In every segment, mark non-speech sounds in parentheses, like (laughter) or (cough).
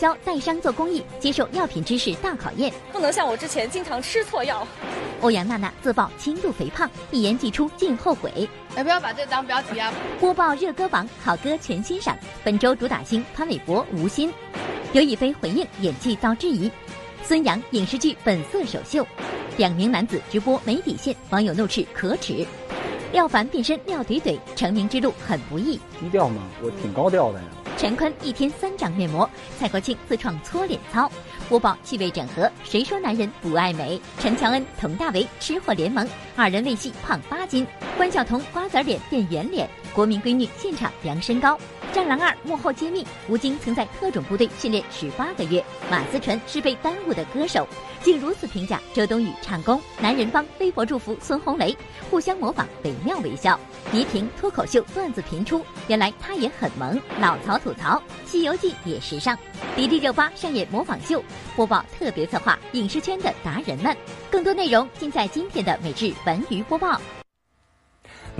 娄艺潇带伤做公益，接受药品知识大考验。不能像我之前经常吃错药。欧阳娜娜自曝轻度肥胖，一言既出，竟后悔。哎不要把这当标题啊？播报热歌榜，好歌全欣赏。本周主打星潘玮柏、吴昕。刘亦菲回应演技遭质疑。孙杨影视剧本色首秀。两名男子直播没底线，网友怒斥可耻。廖凡变身廖怼怼，成名之路很不易。低调吗？我挺高调的呀。陈坤一天三张面膜，蔡国庆自创搓脸操。国宝气味整合，谁说男人不爱美？陈乔恩、佟大为吃货联盟，二人为戏胖八斤。关晓彤瓜子脸变圆脸，国民闺女现场量身高。《战狼二》幕后揭秘，吴京曾在特种部队训练十八个月。马思纯是被耽误的歌手，竟如此评价周冬雨唱功。男人帮微博祝福孙红雷，互相模仿惟妙惟肖。倪萍脱口秀段子频出，原来她也很萌。老曹吐槽《西游记》也时尚。迪丽热巴上演模仿秀，播报特别策划影视圈的达人们。更多内容尽在今天的每日娱播报。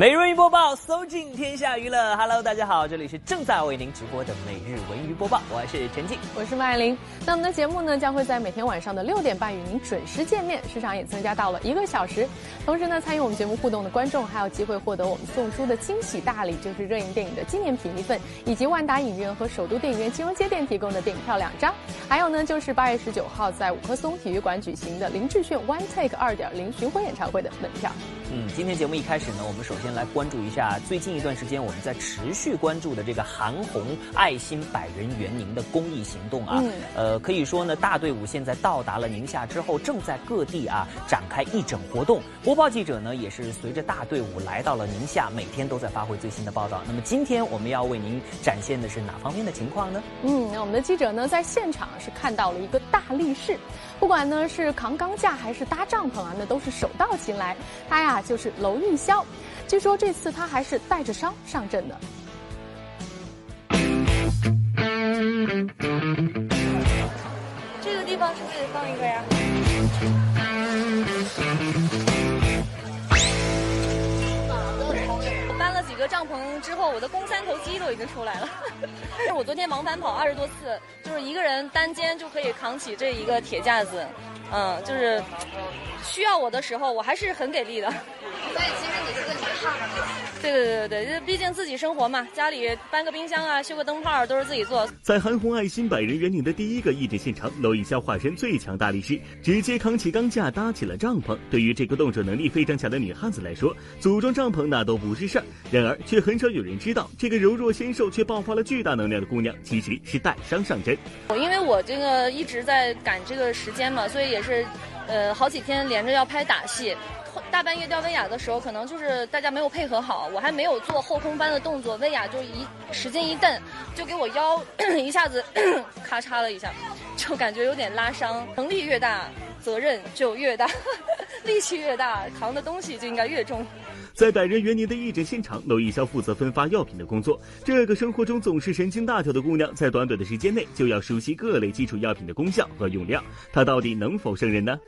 每日文娱播报，搜尽天下娱乐。Hello，大家好，这里是正在为您直播的每日文娱播报，我是陈静，我是麦玲。那我们的节目呢，将会在每天晚上的六点半与您准时见面，时长也增加到了一个小时。同时呢，参与我们节目互动的观众还有机会获得我们送出的惊喜大礼，就是热映电影的纪念品一份，以及万达影院和首都电影院金融街店提供的电影票两张。还有呢，就是八月十九号在五棵松体育馆举行的林志炫 One Take 二点零巡回演唱会的门票。嗯，今天节目一开始呢，我们首先来关注一下最近一段时间我们在持续关注的这个韩红爱心百人援宁的公益行动啊。呃，可以说呢，大队伍现在到达了宁夏之后，正在各地啊展开义诊活动。播报记者呢，也是随着大队伍来到了宁夏，每天都在发挥最新的报道。那么今天我们要为您展现的是哪方面的情况呢？嗯，那我们的记者呢，在现场是看到了一个大力士，不管呢是扛钢架还是搭帐篷啊，那都是手到擒来。他呀。就是娄艺潇，据说这次他还是带着伤上阵的。这个地方是不是得放一个呀？个帐篷之后，我的肱三头肌都已经出来了。(laughs) 我昨天往返跑二十多次，就是一个人单肩就可以扛起这一个铁架子。嗯，就是需要我的时候，我还是很给力的。所以其实你是个女汉子。对对对对对，毕竟自己生活嘛，家里搬个冰箱啊，修个灯泡都是自己做。在韩红爱心百人援领的第一个义诊现场，娄艺潇化身最强大力士，直接扛起钢架搭起了帐篷。对于这个动手能力非常强的女汉子来说，组装帐篷那都不是事儿。然而，却很少有人知道，这个柔弱纤瘦却爆发了巨大能量的姑娘，其实是带伤上阵。我因为我这个一直在赶这个时间嘛，所以也是，呃，好几天连着要拍打戏。大半夜吊威亚的时候，可能就是大家没有配合好，我还没有做后空翻的动作，威亚就一使劲一蹬，就给我腰 (coughs) 一下子 (coughs) 咔嚓了一下，就感觉有点拉伤。能力越大，责任就越大，(laughs) 力气越大，扛的东西就应该越重。在百人园年的义诊现场，娄艺潇负责分发药品的工作。这个生活中总是神经大条的姑娘，在短短的时间内就要熟悉各类基础药品的功效和用量，她到底能否胜任呢？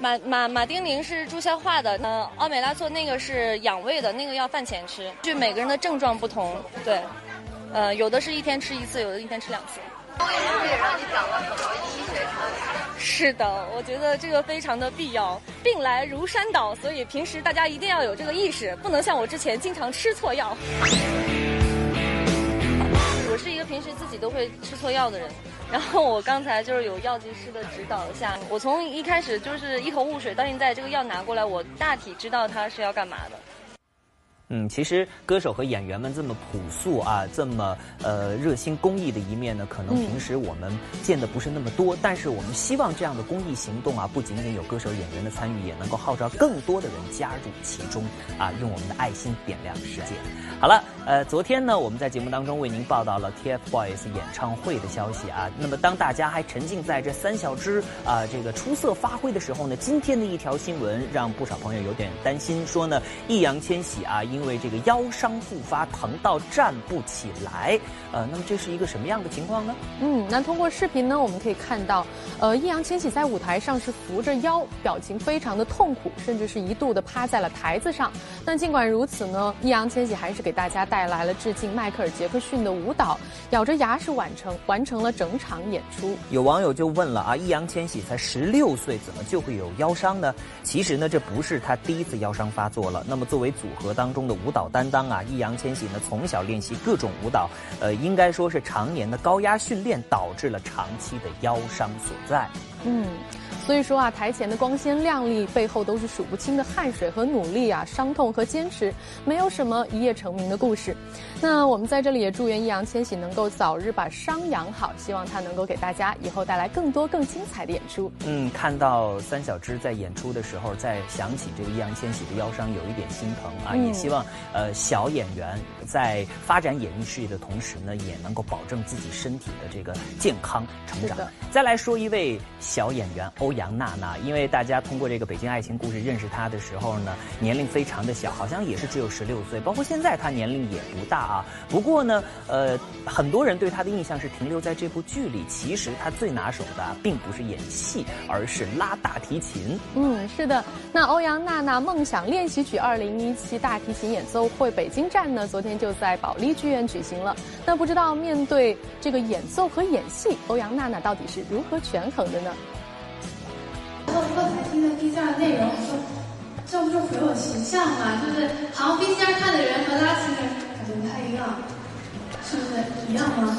马马马丁宁是助消化的，呃，奥美拉唑那个是养胃的，那个要饭前吃。就每个人的症状不同，对，呃，有的是一天吃一次，有的一天吃两次。公益路也让你长了很多医学常识。是的，我觉得这个非常的必要。病来如山倒，所以平时大家一定要有这个意识，不能像我之前经常吃错药。我是一个平时自己都会吃错药的人，然后我刚才就是有药剂师的指导下，我从一开始就是一头雾水，到现在这个药拿过来，我大体知道它是要干嘛的。嗯，其实歌手和演员们这么朴素啊，这么呃热心公益的一面呢，可能平时我们见的不是那么多。但是我们希望这样的公益行动啊，不仅仅有歌手演员的参与，也能够号召更多的人加入其中啊，用我们的爱心点亮世界。好了，呃，昨天呢，我们在节目当中为您报道了 TFBOYS 演唱会的消息啊。那么当大家还沉浸在这三小只啊这个出色发挥的时候呢，今天的一条新闻让不少朋友有点担心，说呢，易烊千玺啊。因为这个腰伤复发，疼到站不起来，呃，那么这是一个什么样的情况呢？嗯，那通过视频呢，我们可以看到，呃，易烊千玺在舞台上是扶着腰，表情非常的痛苦，甚至是一度的趴在了台子上。但尽管如此呢，易烊千玺还是给大家带。带来了致敬迈克尔·杰克逊的舞蹈，咬着牙是完成完成了整场演出。有网友就问了啊，易烊千玺才十六岁，怎么就会有腰伤呢？其实呢，这不是他第一次腰伤发作了。那么作为组合当中的舞蹈担当啊，易烊千玺呢从小练习各种舞蹈，呃，应该说是常年的高压训练导致了长期的腰伤所在。嗯。所以说啊，台前的光鲜亮丽背后都是数不清的汗水和努力啊，伤痛和坚持，没有什么一夜成名的故事。那我们在这里也祝愿易烊千玺能够早日把伤养好，希望他能够给大家以后带来更多更精彩的演出。嗯，看到三小只在演出的时候，在想起这个易烊千玺的腰伤，有一点心疼啊。也希望呃小演员在发展演艺事业的同时呢，也能够保证自己身体的这个健康成长。再来说一位小演员欧。杨娜娜，因为大家通过这个《北京爱情故事》认识她的时候呢，年龄非常的小，好像也是只有十六岁。包括现在她年龄也不大啊。不过呢，呃，很多人对她的印象是停留在这部剧里。其实她最拿手的并不是演戏，而是拉大提琴。嗯，是的。那欧阳娜娜梦想练习曲二零一七大提琴演奏会北京站呢，昨天就在保利剧院举行了。那不知道面对这个演奏和演戏，欧阳娜娜到底是如何权衡的呢？然后刚才听的 B 站的内容，我说这不就毁我形象吗？就是好像 VCR 看的人和拉琴的人感觉不太一样，是不是一样吗？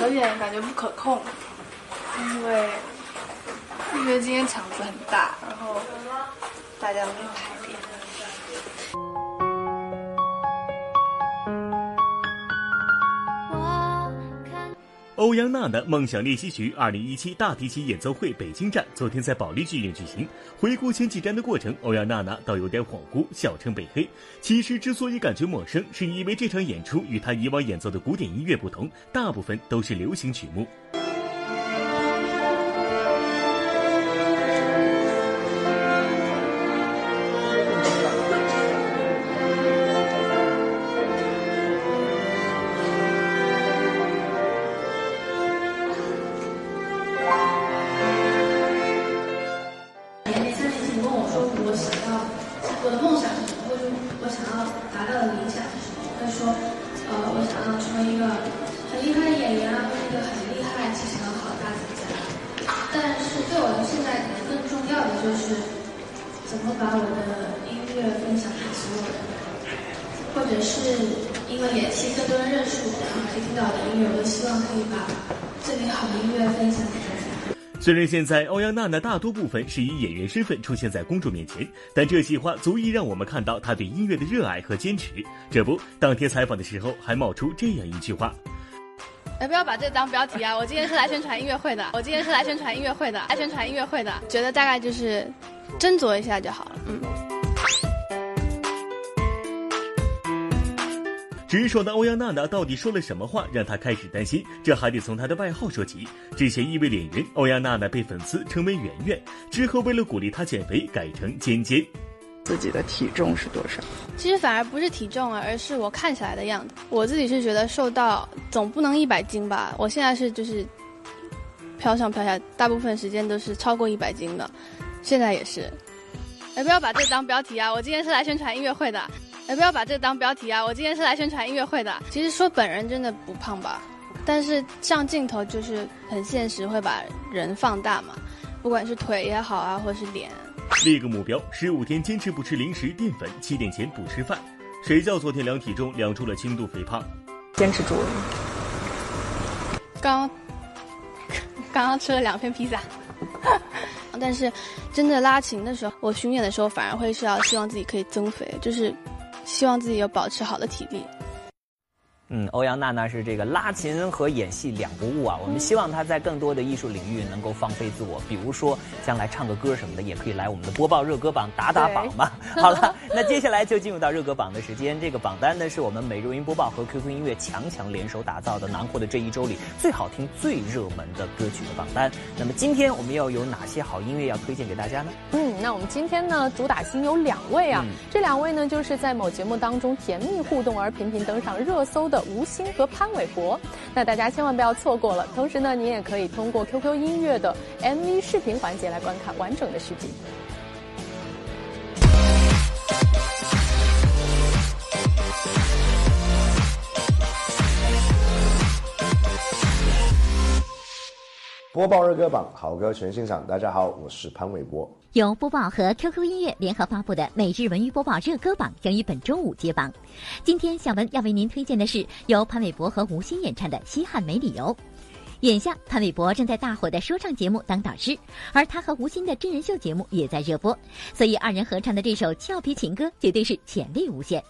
有点感觉不可控，因为因为今天场子很大，然后大家没欧阳娜娜梦想练习曲二零一七大提琴演奏会北京站昨天在保利剧院举行。回顾前几站的过程，欧阳娜娜倒有点恍惚，笑称被黑。其实之所以感觉陌生，是因为这场演出与她以往演奏的古典音乐不同，大部分都是流行曲目。现在欧阳娜娜大多部分是以演员身份出现在公众面前，但这席话足以让我们看到她对音乐的热爱和坚持。这不，当天采访的时候还冒出这样一句话：“哎不要把这当标题啊？我今天是来宣传音乐会的，我今天是来宣传音乐会的，来宣传音乐会的。觉得大概就是斟酌一下就好了。”嗯。直爽的欧阳娜娜到底说了什么话，让她开始担心？这还得从她的外号说起。之前因为脸圆，欧阳娜娜被粉丝称为圆圆，之后为了鼓励她减肥，改成尖尖。自己的体重是多少？其实反而不是体重啊，而是我看起来的样子。我自己是觉得瘦到总不能一百斤吧。我现在是就是飘上飘下，大部分时间都是超过一百斤的，现在也是。哎不要把这当标题啊？我今天是来宣传音乐会的。哎，不要把这个当标题啊！我今天是来宣传音乐会的。其实说本人真的不胖吧，但是上镜头就是很现实，会把人放大嘛，不管是腿也好啊，或是脸。立个目标，十五天坚持不吃零食、淀粉，七点前不吃饭。谁叫昨天量体重量出了轻度肥胖？坚持住了。刚 (laughs) 刚刚吃了两片披萨，但是真的拉琴的时候，我巡演的时候反而会是要希望自己可以增肥，就是。希望自己有保持好的体力。嗯，欧阳娜娜是这个拉琴和演戏两不误啊。我们希望她在更多的艺术领域能够放飞自我，比如说将来唱个歌什么的，也可以来我们的播报热歌榜打打榜嘛。(laughs) 好了，那接下来就进入到热歌榜的时间。这个榜单呢，是我们每日音播报和 QQ 音乐强强联手打造的，囊括的这一周里最好听、最热门的歌曲的榜单。那么今天我们要有哪些好音乐要推荐给大家呢？嗯，那我们今天呢，主打星有两位啊，这两位呢，就是在某节目当中甜蜜互动而频频登上热搜的。吴昕和潘玮柏。那大家千万不要错过了同时呢你也可以通过 qq 音乐的 mv 视频环节来观看完整的视频。播报热歌榜好歌全欣赏。大家好我是潘玮柏。由播报和 QQ 音乐联合发布的每日文娱播报热歌榜将于本周五揭榜。今天小文要为您推荐的是由潘玮柏和吴昕演唱的《西汉没理由》。眼下，潘玮柏正在大火的说唱节目当导师，而他和吴昕的真人秀节目也在热播，所以二人合唱的这首俏皮情歌绝对是潜力无限。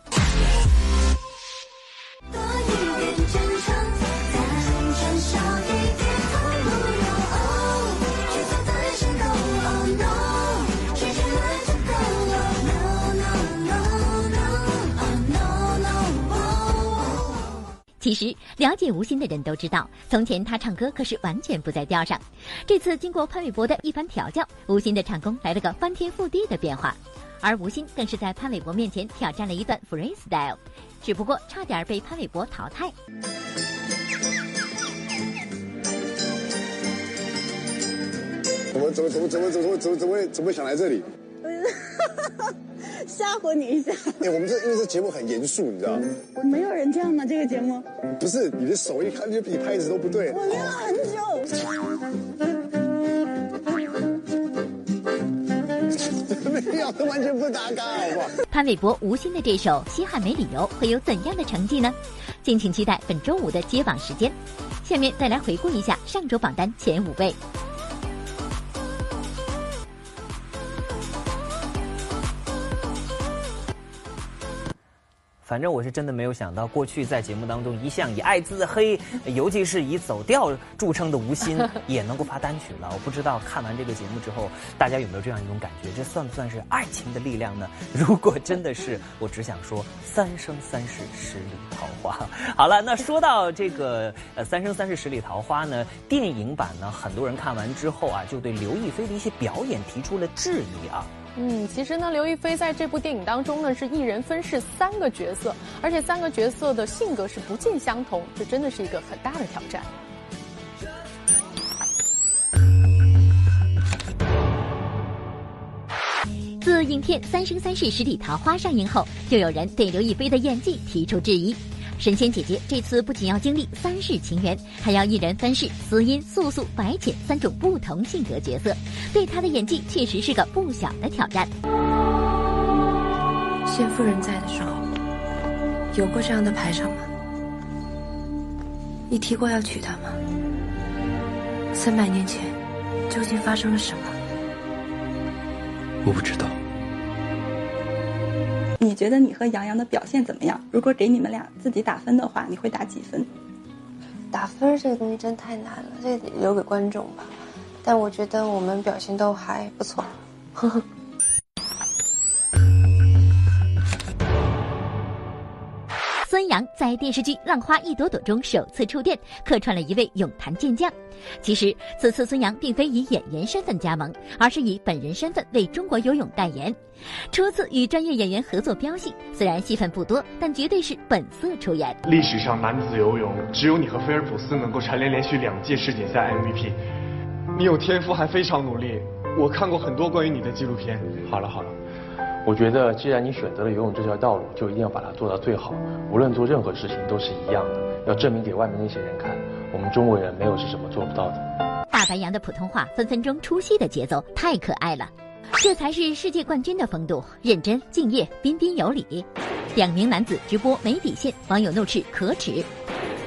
其实，了解吴昕的人都知道，从前他唱歌可是完全不在调上。这次经过潘玮柏的一番调教，吴昕的唱功来了个翻天覆地的变化，而吴昕更是在潘玮柏面前挑战了一段 freestyle，只不过差点被潘玮柏淘汰。怎么怎么怎么怎么怎么怎么怎么怎么想来这里？(laughs) 吓唬你一下。哎，我们这因为这节目很严肃，你知道吗？没有人这样吗？这个节目？不是，你的手一看就比拍子都不对。我练了很久。没有，完全不搭嘎，好不好？潘玮柏、吴昕的这首《西汉没理由》会有怎样的成绩呢？敬请期待本周五的揭榜时间。下面再来回顾一下上周榜单前五位。反正我是真的没有想到，过去在节目当中一向以爱自黑，尤其是以走调著称的吴昕，(laughs) 也能够发单曲了。我不知道看完这个节目之后，大家有没有这样一种感觉？这算不算是爱情的力量呢？(laughs) 如果真的是，我只想说三生三世十里桃花。好了，那说到这个呃三生三世十里桃花呢，电影版呢，很多人看完之后啊，就对刘亦菲的一些表演提出了质疑啊。嗯，其实呢，刘亦菲在这部电影当中呢，是一人分饰三个角色，而且三个角色的性格是不尽相同，这真的是一个很大的挑战。自影片《三生三世十里桃花》上映后，就有人对刘亦菲的演技提出质疑。神仙姐姐这次不仅要经历三世情缘，还要一人分饰司音、素素、白浅三种不同性格角色，对她的演技确实是个不小的挑战。谢夫人在的时候，有过这样的排场吗？你提过要娶她吗？三百年前，究竟发生了什么？我不知道。你觉得你和杨洋的表现怎么样？如果给你们俩自己打分的话，你会打几分？打分这个东西真太难了，这留给观众吧。但我觉得我们表现都还不错。呵呵孙杨在电视剧《浪花一朵朵》中首次触电，客串了一位泳坛健将。其实，此次孙杨并非以演员身份加盟，而是以本人身份为中国游泳代言。初次与专业演员合作飙戏，虽然戏份不多，但绝对是本色出演。历史上男子游泳，只有你和菲尔普斯能够蝉联连续两届世锦赛 MVP。你有天赋，还非常努力。我看过很多关于你的纪录片。好了好了。我觉得，既然你选择了游泳这条道路，就一定要把它做到最好。无论做任何事情都是一样的，要证明给外面那些人看，我们中国人没有是什么做不到的。大白杨的普通话分分钟出戏的节奏太可爱了，这才是世界冠军的风度，认真、敬业、彬彬有礼。两名男子直播没底线，网友怒斥可耻。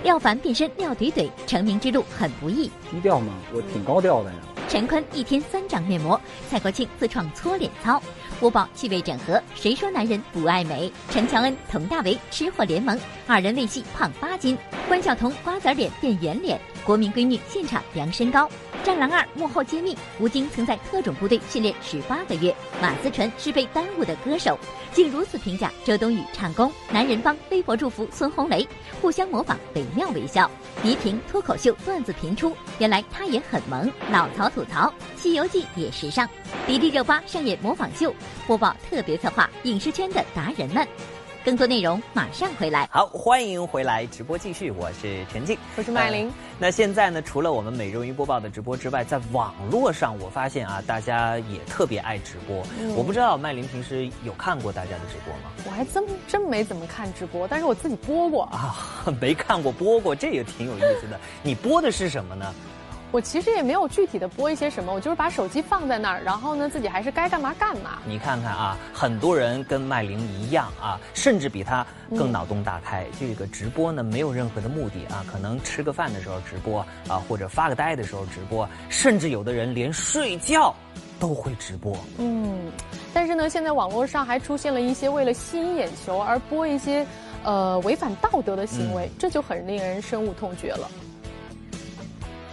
廖凡变身廖怼怼，成名之路很不易。低调吗？我挺高调的呀。陈坤一天三张面膜，蔡国庆自创搓脸操。播报气味整合，谁说男人不爱美？陈乔恩、佟大为吃货联盟，二人为戏胖八斤。关晓彤瓜子脸变圆脸，国民闺女现场量身高。《战狼二》幕后揭秘，吴京曾在特种部队训练十八个月。马思纯是被耽误的歌手，竟如此评价周冬雨唱功。男人帮微博祝福孙红雷，互相模仿惟妙惟肖。倪萍脱口秀段子频出，原来她也很萌。老曹吐槽《西游记》也时尚。迪丽热巴上演模仿秀，播报特别策划影视圈的达人们。更多内容马上回来。好，欢迎回来，直播继续，我是陈静，我是麦琳。那现在呢，除了我们每日一播报的直播之外，在网络上我发现啊，大家也特别爱直播。我不知道麦琳平时有看过大家的直播吗？我还真真没怎么看直播，但是我自己播过啊，没看过播过，这也挺有意思的。你播的是什么呢？我其实也没有具体的播一些什么，我就是把手机放在那儿，然后呢，自己还是该干嘛干嘛。你看看啊，很多人跟麦玲一样啊，甚至比她更脑洞大开。这个直播呢，没有任何的目的啊，可能吃个饭的时候直播啊，或者发个呆的时候直播，甚至有的人连睡觉都会直播。嗯，但是呢，现在网络上还出现了一些为了吸引眼球而播一些呃违反道德的行为，这就很令人深恶痛绝了。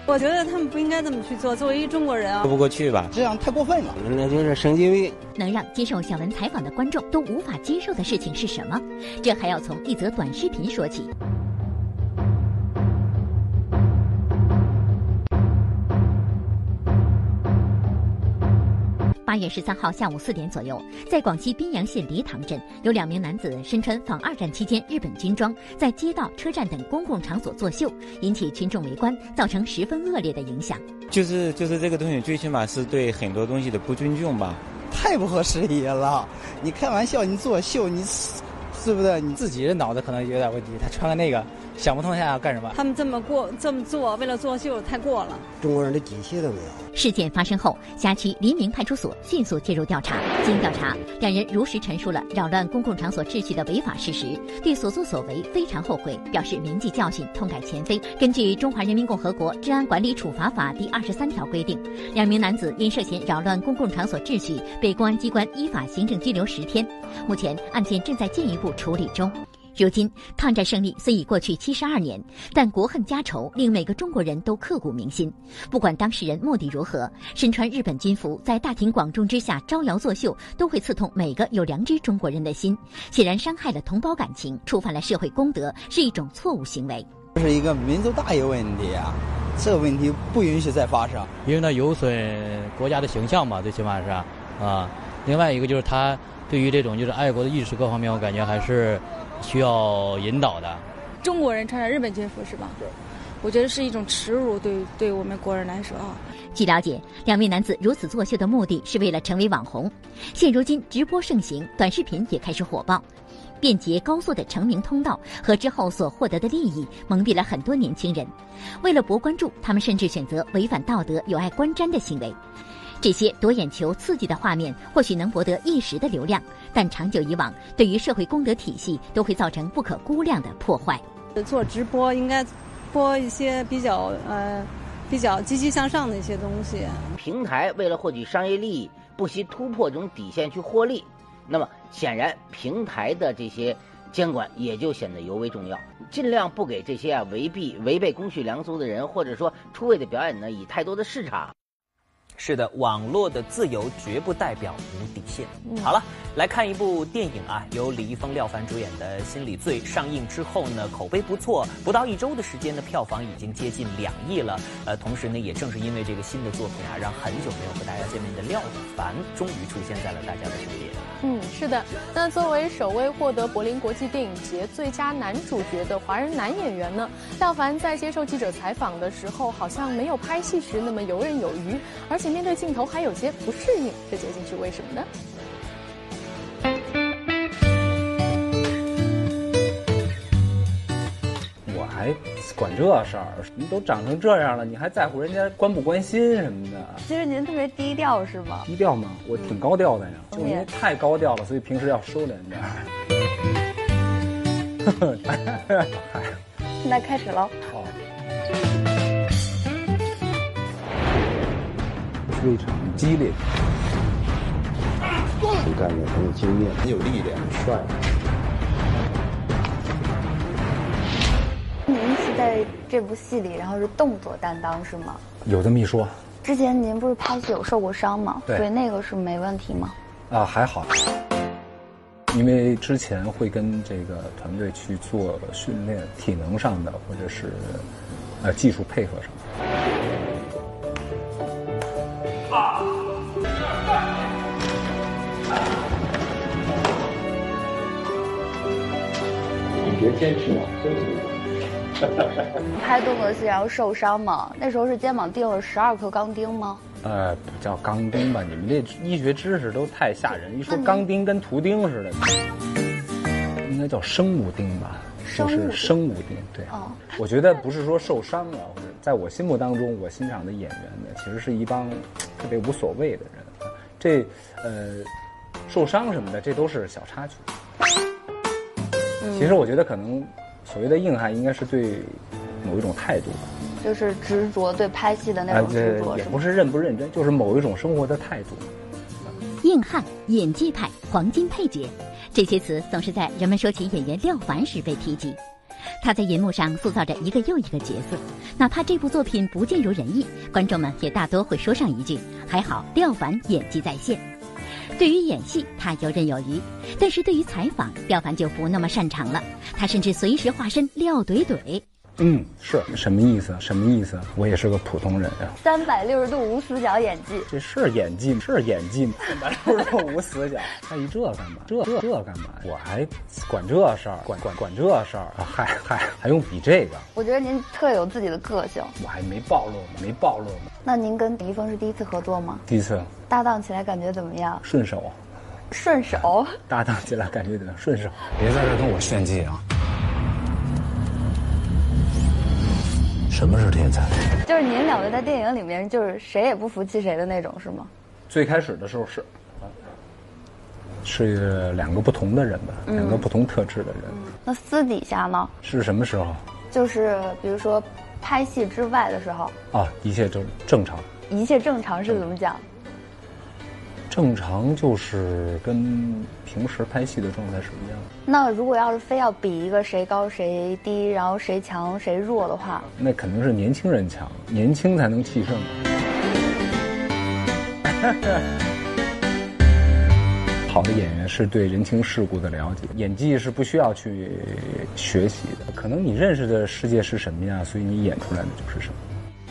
我觉得他们不应该这么去做。作为一中国人啊，说不过去吧？这样太过分了，那就是神经病。能让接受小文采访的观众都无法接受的事情是什么？这还要从一则短视频说起。八月十三号下午四点左右，在广西宾阳县黎塘镇，有两名男子身穿仿二战期间日本军装，在街道、车站等公共场所作秀，引起群众围观，造成十分恶劣的影响。就是就是这个东西，最起码是对很多东西的不尊重吧？太不合时宜了！你开玩笑，你作秀，你是不是你自己的脑子可能有点问题？他穿个那个。想不通现在要干什么？他们这么过这么做，为了作秀，太过了。中国人的底气都没有。事件发生后，辖区黎明派出所迅速介入调查。经调查，两人如实陈述了扰乱公共场所秩序的违法事实，对所作所为非常后悔，表示铭记教训，痛改前非。根据《中华人民共和国治安管理处罚法》第二十三条规定，两名男子因涉嫌扰乱公共场所秩序，被公安机关依法行政拘留十天。目前案件正在进一步处理中。如今，抗战胜利虽已过去七十二年，但国恨家仇令每个中国人都刻骨铭心。不管当事人目的如何，身穿日本军服在大庭广众之下招摇作秀，都会刺痛每个有良知中国人的心，显然伤害了同胞感情，触犯了社会公德，是一种错误行为。这是一个民族大义问题啊，这个问题不允许再发生，因为它有损国家的形象嘛，最起码是啊。另外一个就是他对于这种就是爱国的意识各方面，我感觉还是。需要引导的，中国人穿着日本军服是吧？对，我觉得是一种耻辱，对对我们国人来说啊。据了解，两位男子如此作秀的目的是为了成为网红。现如今直播盛行，短视频也开始火爆，便捷高速的成名通道和之后所获得的利益，蒙蔽了很多年轻人。为了博关注，他们甚至选择违反道德、有碍观瞻的行为。这些夺眼球、刺激的画面或许能博得一时的流量，但长久以往，对于社会公德体系都会造成不可估量的破坏。做直播应该播一些比较呃比较积极向上的一些东西。平台为了获取商业利益，不惜突破这种底线去获利，那么显然平台的这些监管也就显得尤为重要，尽量不给这些啊违避违背公序良俗的人，或者说出位的表演呢，以太多的市场。是的，网络的自由绝不代表无底线。好了，来看一部电影啊，由李易峰、廖凡主演的《心理罪》上映之后呢，口碑不错，不到一周的时间呢，票房已经接近两亿了。呃，同时呢，也正是因为这个新的作品啊，让很久没有和大家见面的廖凡终于出现在了大家的身边。嗯，是的。那作为首位获得柏林国际电影节最佳男主角的华人男演员呢，廖凡在接受记者采访的时候，好像没有拍戏时那么游刃有余，而且。面对镜头还有些不适应，这究竟是为什么呢？还管这事儿？你都长成这样了，你还在乎人家关不关心什么的？其实您特别低调是吗？低调吗？我挺高调的呀，就因为太高调了，所以平时要收敛点儿。(laughs) 现在开始喽。好。非常激烈，很干练，很有经验，很有力量，很帅。这部戏里，然后是动作担当是吗？有这么一说。之前您不是拍戏有受过伤吗？对。所以那个是没问题吗？啊，还好。因为之前会跟这个团队去做训练，体能上的或者是呃技术配合上。你别坚持了，真是。(laughs) 拍动作戏然后受伤嘛？那时候是肩膀钉了十二颗钢钉吗？呃，不叫钢钉吧？你们这医学知识都太吓人。一说钢钉跟图钉似的，应该叫生物钉吧？就是生物钉对。哦，我觉得不是说受伤了，或者在我心目当中，我欣赏的演员呢，其实是一帮特别无所谓的人。这呃，受伤什么的，这都是小插曲。其实我觉得可能所谓的硬汉，应该是对某一种态度吧。就是执着对拍戏的那种执着，也不是认不认真，就是某一种生活的态度。硬汉、演技派、黄金配角，这些词总是在人们说起演员廖凡时被提及。他在银幕上塑造着一个又一个角色，哪怕这部作品不尽如人意，观众们也大多会说上一句：“还好廖凡演技在线。”对于演戏，他游刃有余；但是对于采访，廖凡就不那么擅长了。他甚至随时化身廖怼怼。嗯，是什么意思？什么意思？我也是个普通人呀。三百六十度无死角演技，这是演技吗？是演技吗？三百六十度无死角，(laughs) 在意这干嘛？这这这干嘛？我还管这事儿？管管管这事儿？还还还用比这个？我觉得您特有自己的个性。我还没暴露呢？没暴露呢？那您跟李易峰是第一次合作吗？第一次。搭档起来感觉怎么样？顺手。顺手。(laughs) 搭档起来感觉怎么样？顺手。别在这跟我炫技啊！什么是天才？就是您两位在电影里面，就是谁也不服气谁的那种，是吗？最开始的时候是，是两个不同的人吧，两个不同特质的人。那私底下呢？是什么时候？就是比如说拍戏之外的时候。啊，一切正正常。一切正常是怎么讲？正常就是跟平时拍戏的状态是一样的。那如果要是非要比一个谁高谁低，然后谁强谁弱的话，那肯定是年轻人强，年轻才能气盛。(laughs) 好的演员是对人情世故的了解，演技是不需要去学习的。可能你认识的世界是什么呀，所以你演出来的就是什么。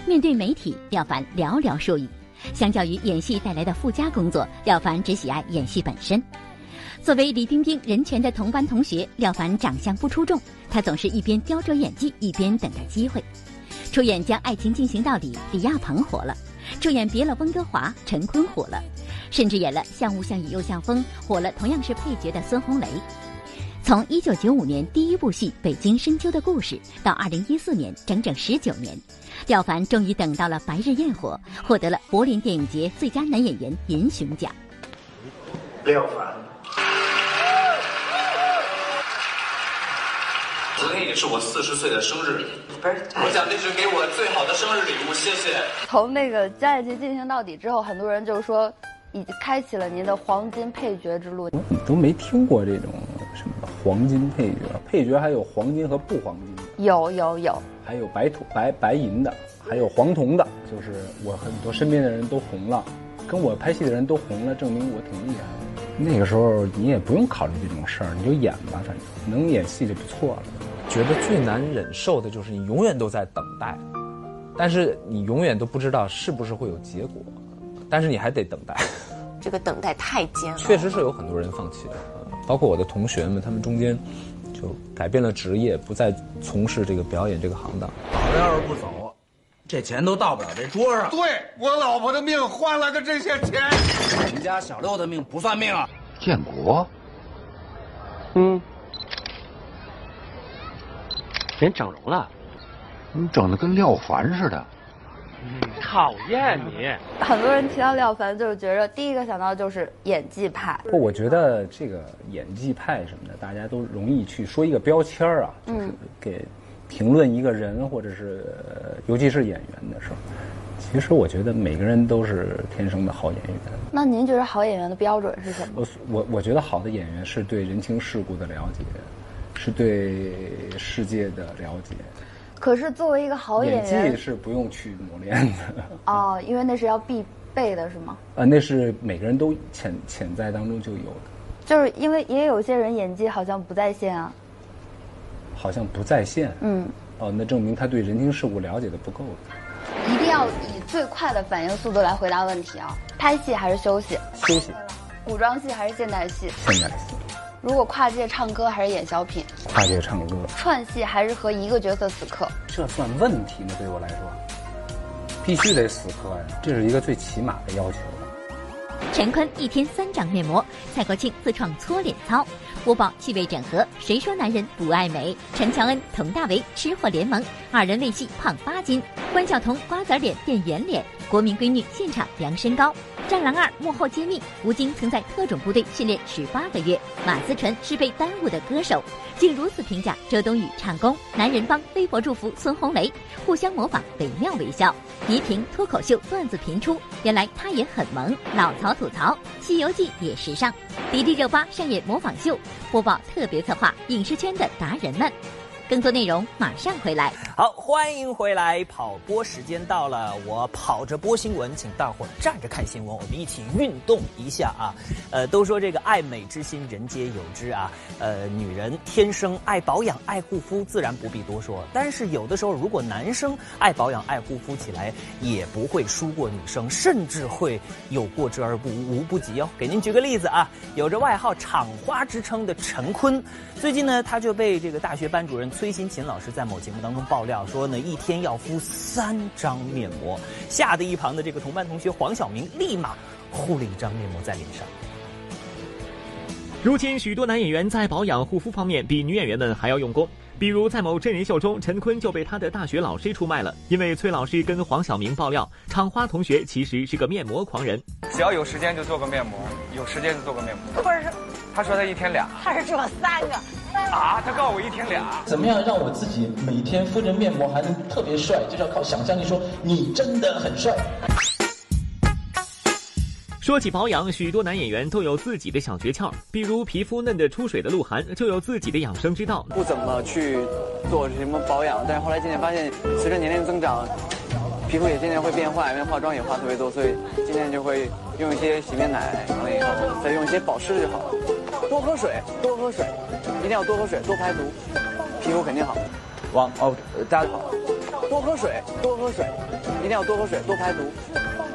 面对媒体，廖凡寥寥数语。相较于演戏带来的附加工作，廖凡只喜爱演戏本身。作为李冰冰人权的同班同学，廖凡长相不出众，他总是一边雕琢演技，一边等待机会。出演《将爱情进行到底》，李亚鹏火了；出演《别了温哥华》，陈坤火了；甚至演了《像雾像雨又像风》，火了同样是配角的孙红雷。从一九九五年第一部戏《北京深秋的故事》到二零一四年，整整十九年。廖凡终于等到了《白日焰火》，获得了柏林电影节最佳男演员银熊奖。廖凡，昨天也是我四十岁的生日，不是，我想这是给我最好的生日礼物，谢谢。从那个《家爱情进行到底》之后，很多人就说，已经开启了您的黄金配角之路。你都没听过这种什么黄金配角？配角还有黄金和不黄金的？有有有。还有白土白白银的，还有黄铜的，就是我很多身边的人都红了，跟我拍戏的人都红了，证明我挺厉害的。那个时候你也不用考虑这种事儿，你就演吧，反正能演戏就不错了。觉得最难忍受的就是你永远都在等待，但是你永远都不知道是不是会有结果，但是你还得等待。(laughs) 这个等待太煎熬。确实是有很多人放弃的，包括我的同学们，他们中间。就改变了职业，不再从事这个表演这个行当。老子要是不走，这钱都到不了这桌上。对我老婆的命换了个这些钱，我们家小六的命不算命啊！建国，嗯，人整容了，你整的跟廖凡似的。讨厌你！很多人提到廖凡，就是觉得第一个想到就是演技派。不，我觉得这个演技派什么的，大家都容易去说一个标签啊，就是给评论一个人，或者是尤其是演员的时候。其实我觉得每个人都是天生的好演员。那您觉得好演员的标准是什么？我我我觉得好的演员是对人情世故的了解，是对世界的了解。可是作为一个好演员，演技是不用去磨练的哦，因为那是要必备的，是吗？呃，那是每个人都潜潜在当中就有的。就是因为也有些人演技好像不在线啊，好像不在线。嗯。哦，那证明他对人情世故了解的不够。一定要以最快的反应速度来回答问题啊！拍戏还是休息？休息。古装戏还是现代戏？现代戏。如果跨界唱歌还是演小品？跨界唱歌。串戏还是和一个角色死磕？这算问题吗？对我来说，必须得死磕呀，这是一个最起码的要求。陈坤一天三张面膜，蔡国庆自创搓脸操，播报气味整合，谁说男人不爱美？陈乔恩、佟大为吃货联盟，二人为戏胖八斤，关晓彤瓜子脸变圆脸，国民闺女现场量身高。《战狼二》幕后揭秘，吴京曾在特种部队训练十八个月。马思纯是被耽误的歌手，竟如此评价周冬雨唱功。男人帮微博祝福孙红雷，互相模仿惟妙惟肖。倪萍脱口秀段子频出，原来她也很萌。老曹吐槽《西游记》也时尚。迪丽热巴上演模仿秀，播报特别策划影视圈的达人们。更多内容马上回来。好，欢迎回来，跑播时间到了，我跑着播新闻，请大伙儿站着看新闻，我们一起运动一下啊！呃，都说这个爱美之心，人皆有之啊。呃，女人天生爱保养、爱护肤，自然不必多说。但是有的时候，如果男生爱保养、爱护肤起来，也不会输过女生，甚至会有过之而不无不及哦。给您举个例子啊，有着外号“厂花”之称的陈坤，最近呢，他就被这个大学班主任。崔新琴老师在某节目当中爆料说呢，一天要敷三张面膜，吓得一旁的这个同班同学黄晓明立马糊了一张面膜在脸上。如今，许多男演员在保养护肤方面比女演员们还要用功。比如在某真人秀中，陈坤就被他的大学老师出卖了，因为崔老师跟黄晓明爆料，厂花同学其实是个面膜狂人，只要有时间就做个面膜，有时间就做个面膜。或者是，他说他一天俩，他是做三个。啊！他告诉我一天俩。怎么样让我自己每天敷着面膜还能特别帅？就是要靠想象力，说你真的很帅。说起保养，许多男演员都有自己的小诀窍，比如皮肤嫩得出水的鹿晗就有自己的养生之道。不怎么去做什么保养，但是后来渐渐发现，随着年龄增长，皮肤也渐渐会变坏，因为化妆也化特别多，所以渐渐就会用一些洗面奶，完了以后再用一些保湿就好了。多喝水，多喝水，一定要多喝水，多排毒，皮肤肯定好。王哦，大家好。多喝水，多喝水，一定要多喝水，多排毒，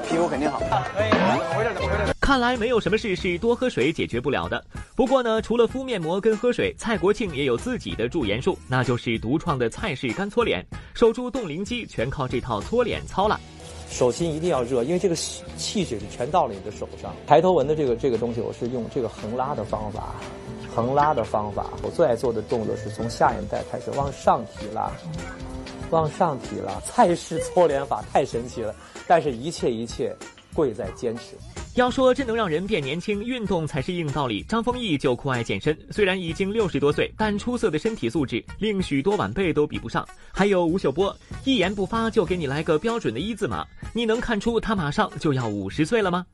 皮肤肯定好。看来没有什么事是多喝水解决不了的。不过呢，除了敷面膜跟喝水，蔡国庆也有自己的驻颜术，那就是独创的蔡氏干搓脸，守住冻龄肌全靠这套搓脸操了。手心一定要热，因为这个气血是全到了你的手上。抬头纹的这个这个东西，我是用这个横拉的方法，横拉的方法。我最爱做的动作是从下眼袋开始往上提拉，往上提拉。蔡氏搓脸法太神奇了，但是一切一切贵在坚持。要说真能让人变年轻，运动才是硬道理。张丰毅就酷爱健身，虽然已经六十多岁，但出色的身体素质令许多晚辈都比不上。还有吴秀波，一言不发就给你来个标准的一字马，你能看出他马上就要五十岁了吗？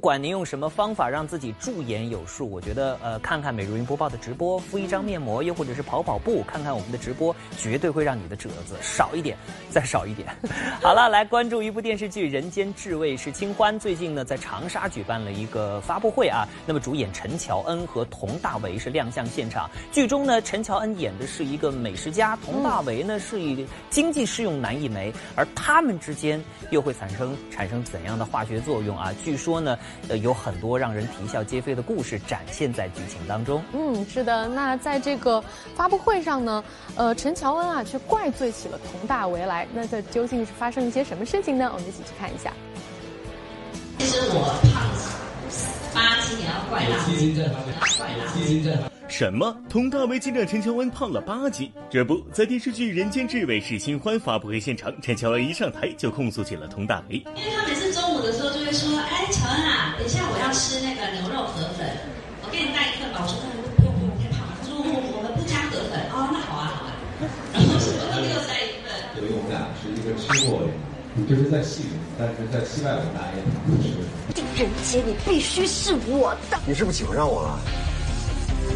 管您用什么方法让自己驻颜有术，我觉得呃，看看美如云播报的直播，敷一张面膜，又或者是跑跑步，看看我们的直播，绝对会让你的褶子 (laughs) 少一点，再少一点。(laughs) 好了，来关注一部电视剧《人间至味是清欢》，最近呢在长沙举办了一个发布会啊。那么主演陈乔恩和佟大为是亮相现场。剧中呢，陈乔恩演的是一个美食家，佟大为呢是一经济适用男一枚，而他们之间又会产生产生怎样的化学作用啊？据说呢。呃，有很多让人啼笑皆非的故事展现在剧情当中。嗯，是的。那在这个发布会上呢，呃，陈乔恩啊却怪罪起了佟大为来。那这究竟是发生了一些什么事情呢？我们一起去看一下。其实我胖了八斤也要怪他，怪他。什么？佟大为竟让陈乔恩胖了八斤？这不在电视剧《人间至味是新欢》发布会现场，陈乔恩一上台就控诉起了佟大为。因为他每次中午的时候就会说：“哎，要吃那个牛肉河粉，我给你带一份吧。”我说：“不用不用，太胖了。”他说：“我我们不加河粉。”哦，那好啊好啊。然后什么都给我带一份。因为我们俩是一个吃货人，就是在戏里，但是在戏外我们俩也不吃。狄仁杰，你必须是我的。你是不是喜欢上我了？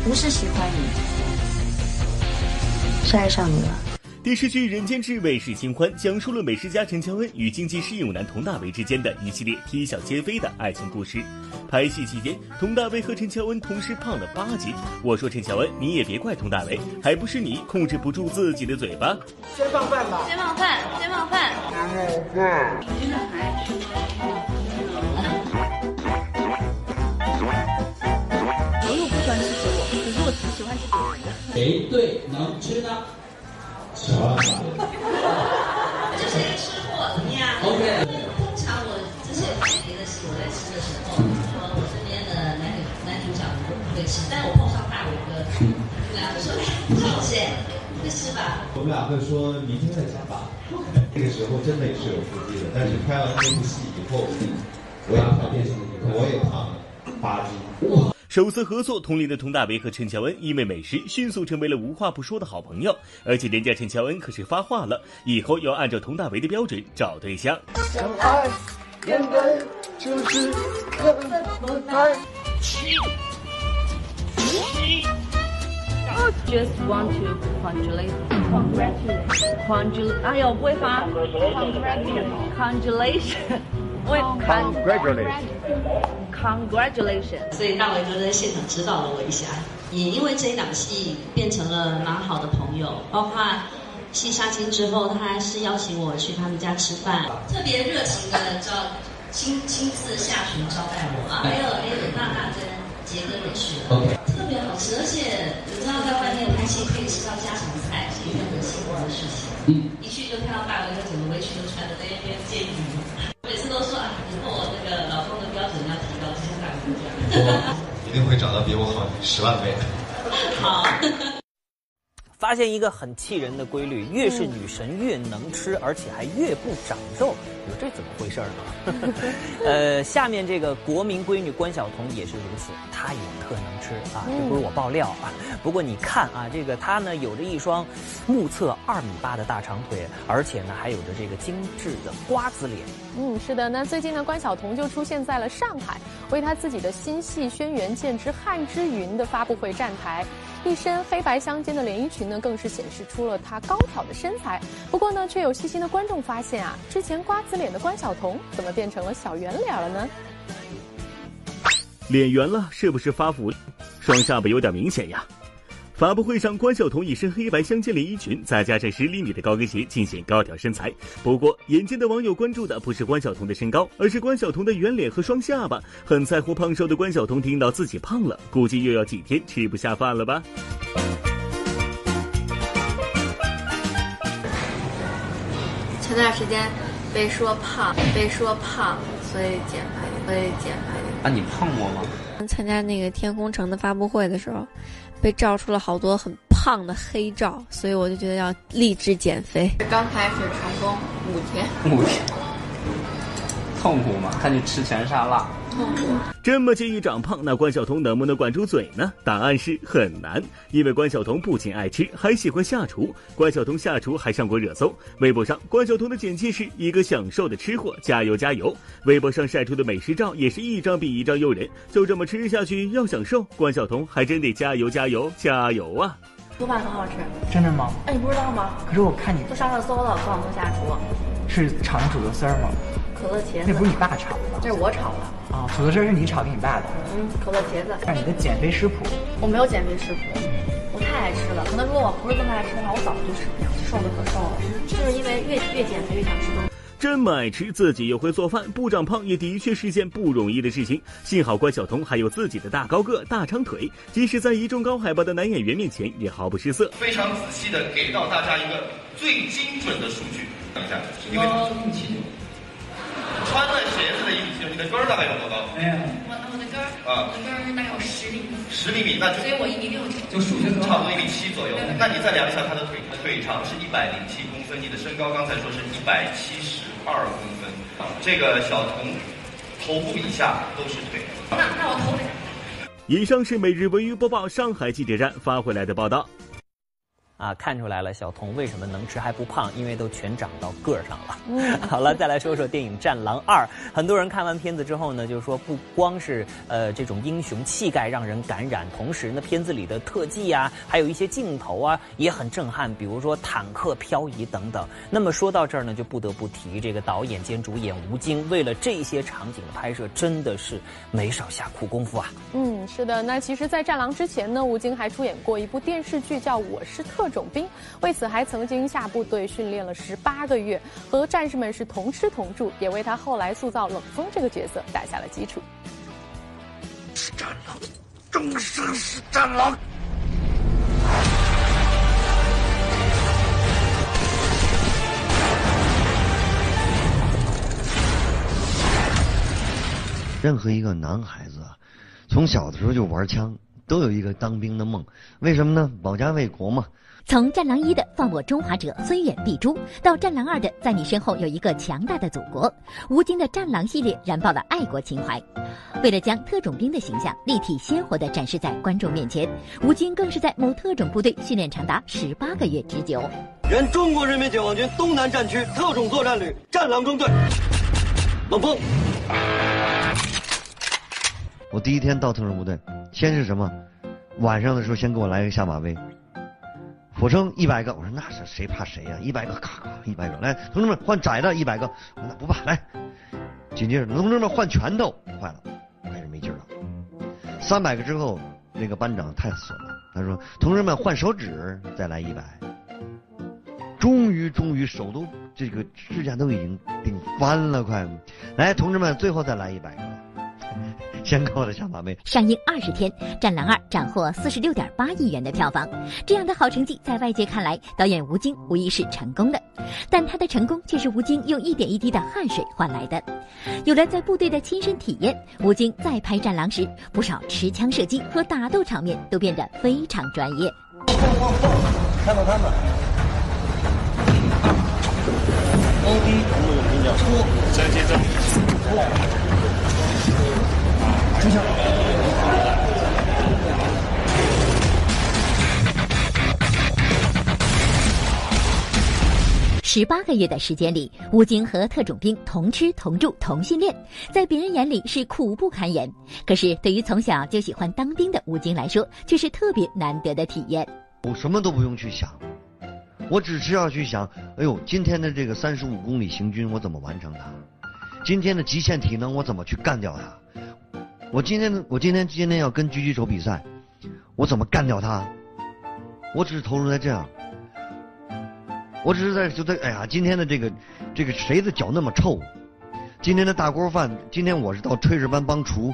不是喜欢你，是爱上你了。电视剧《人间至味是清欢》讲述了美食家陈乔恩与经济适用男佟大为之间的一系列啼笑皆非的爱情故事。拍戏期间，佟大为和陈乔恩同时胖了八斤。我说陈乔恩，你也别怪佟大为，还不是你控制不住自己的嘴巴。先放饭吧。先放饭，先放饭。先放饭。喜欢吃什么？谁对能吃呢？小阿爸。就是一个吃货，怎么样 OK 通常我之前拍别的戏，我在吃的时候，说我身边的男女男主角都不会吃，但我碰上大伟哥，我们俩就说，哎，赵姐会吃吧？我们俩会说明天再加吧。那个时候真的也是有腹肌的，但是拍完这部戏以后，我也胖了八斤。哇！首次合作，同龄的佟大为和陈乔恩因为美食迅速成为了无话不说的好朋友，而且人家陈乔恩可是发话了，以后要按照佟大为的标准找对象。相爱原本就是可能爱。Just want to congratulate, congratulate, congratulate. 哎呦，不会发，congratulation，会 congratulation。所以大伟哥在现场指导了我一下，也因为这一档戏变成了蛮好的朋友，包括戏杀青之后，他还是邀请我去他们家吃饭，特别热情的招亲亲自下厨招待我啊，还有还有娜娜跟杰哥也去了特别好吃，而且你知道在外面拍戏可以吃到家常菜是一件很幸福的事情。嗯，一去就看到大伟哥整个围裙都穿的在那边煎鱼，每次都说啊，以后我那个老公的标准要提高，就像大我。一定会找到比我好十万倍。好。发现一个很气人的规律：越是女神越能吃，而且还越不长肉。你说这怎么回事呢？(laughs) 呃，下面这个国民闺女关晓彤也是如此，她也特能吃啊，这不是我爆料啊。(laughs) 不过你看啊，这个她呢有着一双目测二米八的大长腿，而且呢还有着这个精致的瓜子脸。嗯，是的。那最近呢，关晓彤就出现在了上海，为她自己的新戏《轩辕剑之汉之云》的发布会站台。一身黑白相间的连衣裙呢，更是显示出了她高挑的身材。不过呢，却有细心的观众发现啊，之前瓜子脸的关晓彤怎么变成了小圆脸了呢？脸圆了，是不是发福？双下巴有点明显呀。发布会上，关晓彤一身黑白相间连衣裙，再加上十厘米的高跟鞋，尽显高挑身材。不过，眼尖的网友关注的不是关晓彤的身高，而是关晓彤的圆脸和双下巴。很在乎胖瘦的关晓彤听到自己胖了，估计又要几天吃不下饭了吧？前段时间被说胖，被说胖，所以减肥，所以减肥。啊，你胖过吗？参加那个天空城的发布会的时候，被照出了好多很胖的黑照，所以我就觉得要励志减肥。刚开始成功五天，五天，痛苦吗？看你吃全沙拉。痛苦。这么介意长胖，那关晓彤能不能管住嘴呢？答案是很难，因为关晓彤不仅爱吃，还喜欢下厨。关晓彤下厨还上过热搜，微博上关晓彤的简介是一个享受的吃货，加油加油！微博上晒出的美食照也是一张比一张诱人，就这么吃下去要享受，关晓彤还真得加油加油加油啊！做饭很好吃，真的吗？哎，你不知道吗？可是我看你都上热搜了，关晓彤下厨。是炒的土豆丝儿吗？可乐茄子。那不是你爸炒的吗？这是我炒的。啊，土豆丝是你炒给你爸的。嗯，可乐茄子。看你的减肥食谱。我没有减肥食谱，我太爱吃了。可能如果我不是这么爱吃的话，我早就吃瘦的可瘦了。就是因为越越减肥越想吃东西。这么爱吃，自己又会做饭，不长胖也的确是件不容易的事情。幸好关晓彤还有自己的大高个、大长腿，即使在一众高海拔的男演员面前也毫不失色。非常仔细的给到大家一个最精准的数据，等一下，因为哦一米七九，穿了鞋子的一米七九，你的跟儿大概有多高？哎呀，我我的跟儿啊，我的跟儿大概有十厘米，十厘米，那就所以我一米六几，就数学差不多一米七左右。那你再量一下他的腿，腿长是一百零七公分，你的身高刚才说是一百七十二公分，这个小童头部以下都是腿。那那我头以上是每日文娱播报上海记者站发回来的报道。啊，看出来了，小童为什么能吃还不胖？因为都全长到个儿上了。嗯 (laughs) 好了，再来说说电影《战狼二》。很多人看完片子之后呢，就说不光是呃这种英雄气概让人感染，同时呢，片子里的特技啊，还有一些镜头啊也很震撼，比如说坦克漂移等等。那么说到这儿呢，就不得不提这个导演兼主演吴京，为了这些场景的拍摄，真的是没少下苦功夫啊。嗯，是的。那其实，在《战狼》之前呢，吴京还出演过一部电视剧，叫《我是特特种兵，为此还曾经下部队训练了十八个月，和战士们是同吃同住，也为他后来塑造冷锋这个角色打下了基础。是战狼，终生是战狼。任何一个男孩子啊，从小的时候就玩枪，都有一个当兵的梦，为什么呢？保家卫国嘛。从《战狼一》的放我中华者虽远必诛，到《战狼二》的在你身后有一个强大的祖国，吴京的《战狼》系列燃爆了爱国情怀。为了将特种兵的形象立体鲜活地展示在观众面前，吴京更是在某特种部队训练长达十八个月之久。原中国人民解放军东南战区特种作战旅战狼中队，冷锋。我第一天到特种部队，先是什么？晚上的时候先给我来一个下马威。俯撑一百个，我说那是谁怕谁呀？一百个，咔咔一百个，来，同志们换窄的，一百个，我那不怕，来。紧接着，同志们换拳头，坏了，开始没劲了。三百个之后，那个班长太损了，他说：“同志们换手指，再来一百。”终于，终于手都这个指甲都已经顶翻了，快！来，同志们，最后再来一百个。先扣了小马妹。上映二十天，《战狼二》斩获四十六点八亿元的票房，这样的好成绩，在外界看来，导演吴京无疑是成功的。但他的成功却是吴京用一点一滴的汗水换来的。有了在部队的亲身体验，吴京在拍《战狼》时，不少持枪射击和打斗场面都变得非常专业。看到他们，高低同路比较拖，再接十八个月的时间里，吴京和特种兵同吃同住同训练，在别人眼里是苦不堪言，可是对于从小就喜欢当兵的吴京来说，却是特别难得的体验。我什么都不用去想，我只是要去想，哎呦，今天的这个三十五公里行军我怎么完成它？今天的极限体能我怎么去干掉它？我今天我今天今天要跟狙击手比赛，我怎么干掉他？我只是投入在这样，我只是在就在哎呀，今天的这个这个谁的脚那么臭？今天的大锅饭，今天我是到炊事班帮厨，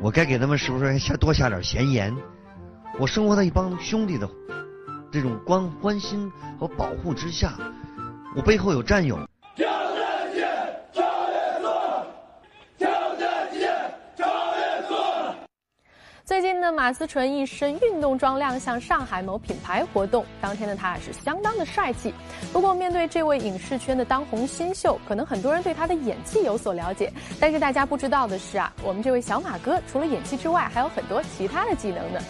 我该给他们是不是下多下点咸盐？我生活在一帮兄弟的这种关关心和保护之下，我背后有战友。最近呢，马思纯一身运动装亮相上海某品牌活动，当天的他是相当的帅气。不过，面对这位影视圈的当红新秀，可能很多人对他的演技有所了解，但是大家不知道的是啊，我们这位小马哥除了演技之外，还有很多其他的技能呢。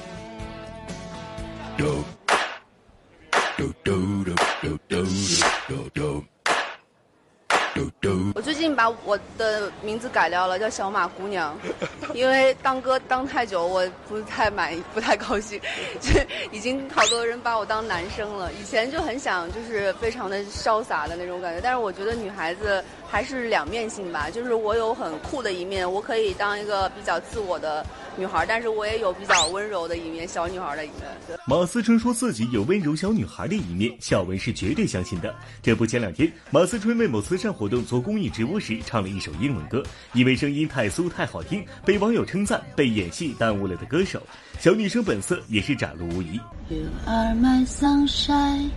我最近把我的名字改掉了，叫小马姑娘，(laughs) 因为当哥当太久，我不太满意，不太高兴。就已经好多人把我当男生了。以前就很想，就是非常的潇洒的那种感觉。但是我觉得女孩子还是两面性吧，就是我有很酷的一面，我可以当一个比较自我的女孩，但是我也有比较温柔的一面，小女孩的一面。马思纯说自己有温柔小女孩的一面，小文是绝对相信的。这不，前两天马思纯为某慈善活动做公益直播时，唱了一首英文歌，因为声音太酥太好听，被网友称赞被演戏耽误了的歌手。小女生本色也是展露无遗。You are my sunshine,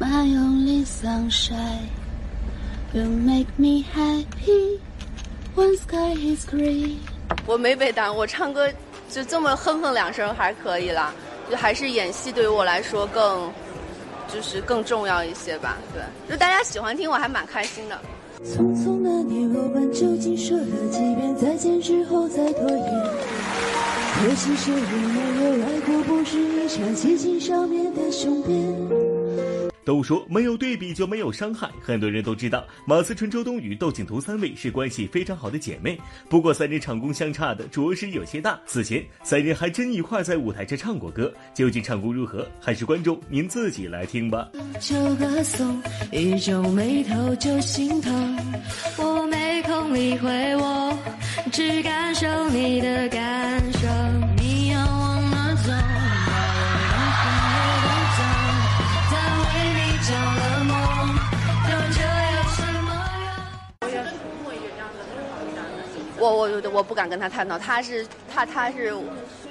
my only sunshine. You make me happy when sky is green. 我没被耽误，我唱歌就这么哼哼两声还可以啦，就还是演戏对于我来说更，就是更重要一些吧。对，就大家喜欢听，我还蛮开心的。匆匆那年，我们究竟说了几遍再见之后再拖延？可惜谁也没有来过，不是一场激情上面的雄辩。都说没有对比就没有伤害，很多人都知道马思纯、周冬雨、窦靖童三位是关系非常好的姐妹。不过三人唱功相差的着实有些大。此前三人还真一块在舞台上唱过歌，究竟唱功如何，还是观众您自己来听吧。就歌颂，一皱眉头就心疼，我没空理会我，只感受你的感受。你我我我不敢跟他探讨，他是他他是